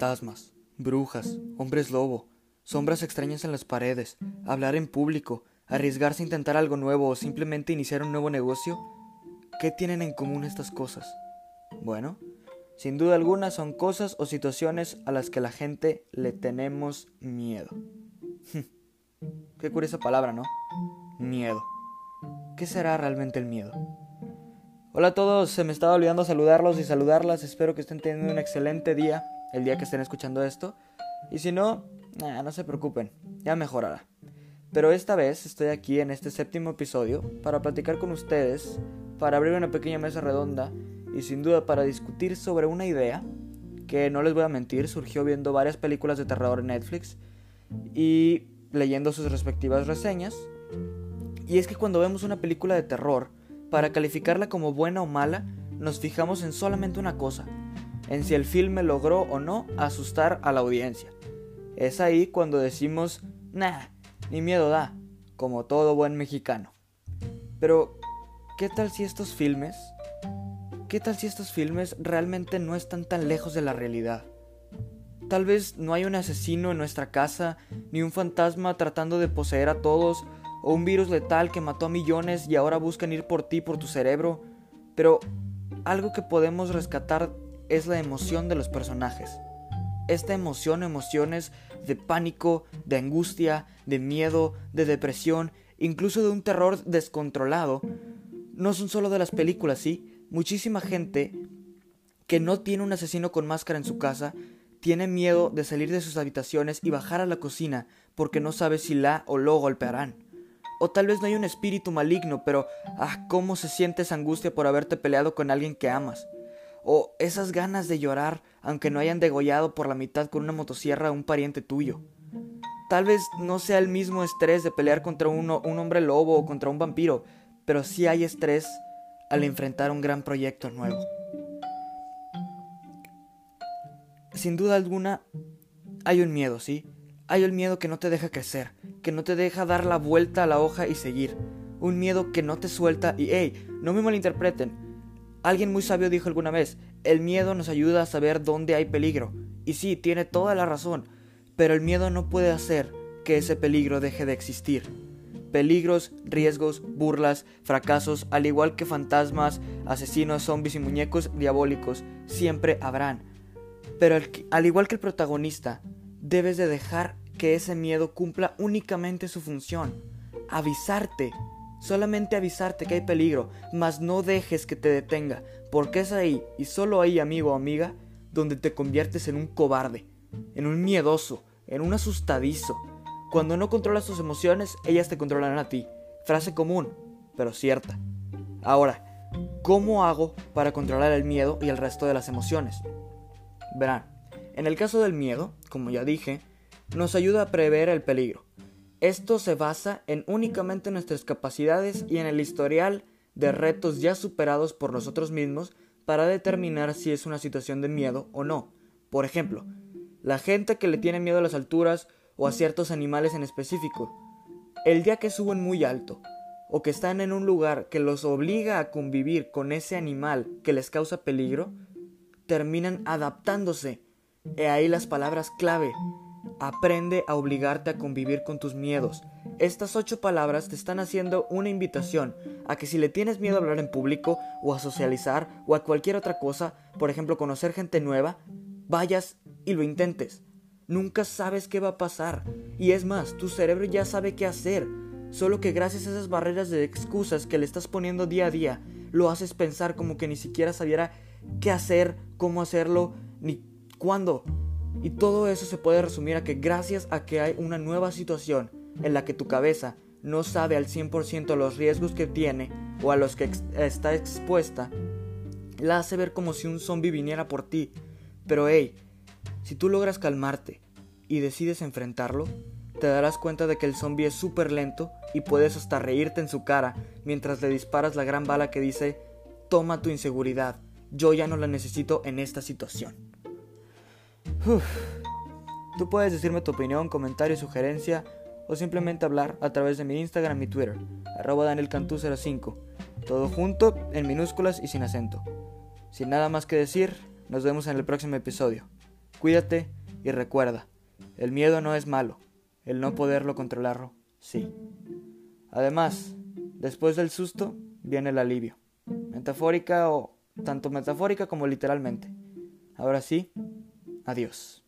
fantasmas, brujas, hombres lobo, sombras extrañas en las paredes, hablar en público, arriesgarse a intentar algo nuevo o simplemente iniciar un nuevo negocio, ¿qué tienen en común estas cosas? Bueno, sin duda alguna son cosas o situaciones a las que la gente le tenemos miedo. Qué curiosa palabra, ¿no? Miedo. ¿Qué será realmente el miedo? Hola a todos, se me estaba olvidando saludarlos y saludarlas. Espero que estén teniendo un excelente día el día que estén escuchando esto. Y si no, no se preocupen, ya mejorará. Pero esta vez estoy aquí en este séptimo episodio para platicar con ustedes, para abrir una pequeña mesa redonda y sin duda para discutir sobre una idea que no les voy a mentir, surgió viendo varias películas de terror en Netflix y leyendo sus respectivas reseñas. Y es que cuando vemos una película de terror, para calificarla como buena o mala, nos fijamos en solamente una cosa, en si el filme logró o no asustar a la audiencia. Es ahí cuando decimos, nah, ni miedo da, como todo buen mexicano. Pero, ¿qué tal si estos filmes ¿Qué tal si estos filmes realmente no están tan lejos de la realidad? Tal vez no hay un asesino en nuestra casa, ni un fantasma tratando de poseer a todos, o un virus letal que mató a millones y ahora buscan ir por ti, por tu cerebro, pero algo que podemos rescatar es la emoción de los personajes. Esta emoción, emociones de pánico, de angustia, de miedo, de depresión, incluso de un terror descontrolado, no son solo de las películas, ¿sí? muchísima gente que no tiene un asesino con máscara en su casa tiene miedo de salir de sus habitaciones y bajar a la cocina porque no sabe si la o lo golpearán. O tal vez no hay un espíritu maligno, pero ah, cómo se siente esa angustia por haberte peleado con alguien que amas. O esas ganas de llorar aunque no hayan degollado por la mitad con una motosierra a un pariente tuyo. Tal vez no sea el mismo estrés de pelear contra un hombre lobo o contra un vampiro, pero sí hay estrés al enfrentar un gran proyecto nuevo. Sin duda alguna, hay un miedo, ¿sí? Hay un miedo que no te deja crecer, que no te deja dar la vuelta a la hoja y seguir. Un miedo que no te suelta y, hey, no me malinterpreten. Alguien muy sabio dijo alguna vez, el miedo nos ayuda a saber dónde hay peligro. Y sí, tiene toda la razón, pero el miedo no puede hacer que ese peligro deje de existir. Peligros, riesgos, burlas, fracasos, al igual que fantasmas, asesinos, zombies y muñecos diabólicos, siempre habrán. Pero al, igual que el protagonista, debes de dejar que ese miedo cumpla únicamente su función. Avisarte, solamente avisarte que hay peligro, mas no dejes que te detenga, porque es ahí, y solo ahí, amigo o amiga, donde te conviertes en un cobarde, en un miedoso, en un asustadizo, cuando no controlas tus emociones, ellas te controlan a ti. Frase común, pero cierta. Ahora, ¿cómo hago para controlar el miedo y el resto de las emociones? Verán, en el caso del miedo, como ya dije, nos ayuda a prever el peligro. Esto se basa en únicamente nuestras capacidades y en el historial de retos ya superados por nosotros mismos para determinar si es una situación de miedo o no. Por ejemplo, la gente que le tiene miedo a las alturas o a ciertos animales en específico. El día que suben muy alto o que están en un lugar que los obliga a convivir con ese animal que les causa peligro, terminan adaptándose. He ahí las palabras clave. Aprende a obligarte a convivir con tus miedos. Estas ocho palabras te están haciendo una invitación a que si le tienes miedo a hablar en público o a socializar o a cualquier otra cosa, por ejemplo conocer gente nueva, vayas y lo intentes. Nunca sabes qué va a pasar. Y es más, tu cerebro ya sabe qué hacer. Solo que gracias a esas barreras de excusas que le estás poniendo día a día, lo haces pensar como que ni siquiera sabiera qué hacer, cómo hacerlo, ni cuándo. Y todo eso se puede resumir a que gracias a que hay una nueva situación en la que tu cabeza no sabe al 100% los riesgos que tiene o a los que está expuesta, la hace ver como si un zombie viniera por ti. Pero hey, si tú logras calmarte y decides enfrentarlo, te darás cuenta de que el zombie es súper lento y puedes hasta reírte en su cara mientras le disparas la gran bala que dice, toma tu inseguridad, yo ya no la necesito en esta situación. Tú puedes decirme tu opinión, comentario, sugerencia o simplemente hablar a través de mi Instagram y Twitter, arroba danielcantú05, todo junto, en minúsculas y sin acento. Sin nada más que decir, nos vemos en el próximo episodio. Cuídate y recuerda, el miedo no es malo, el no poderlo controlarlo, sí. Además, después del susto viene el alivio, metafórica o tanto metafórica como literalmente. Ahora sí, adiós.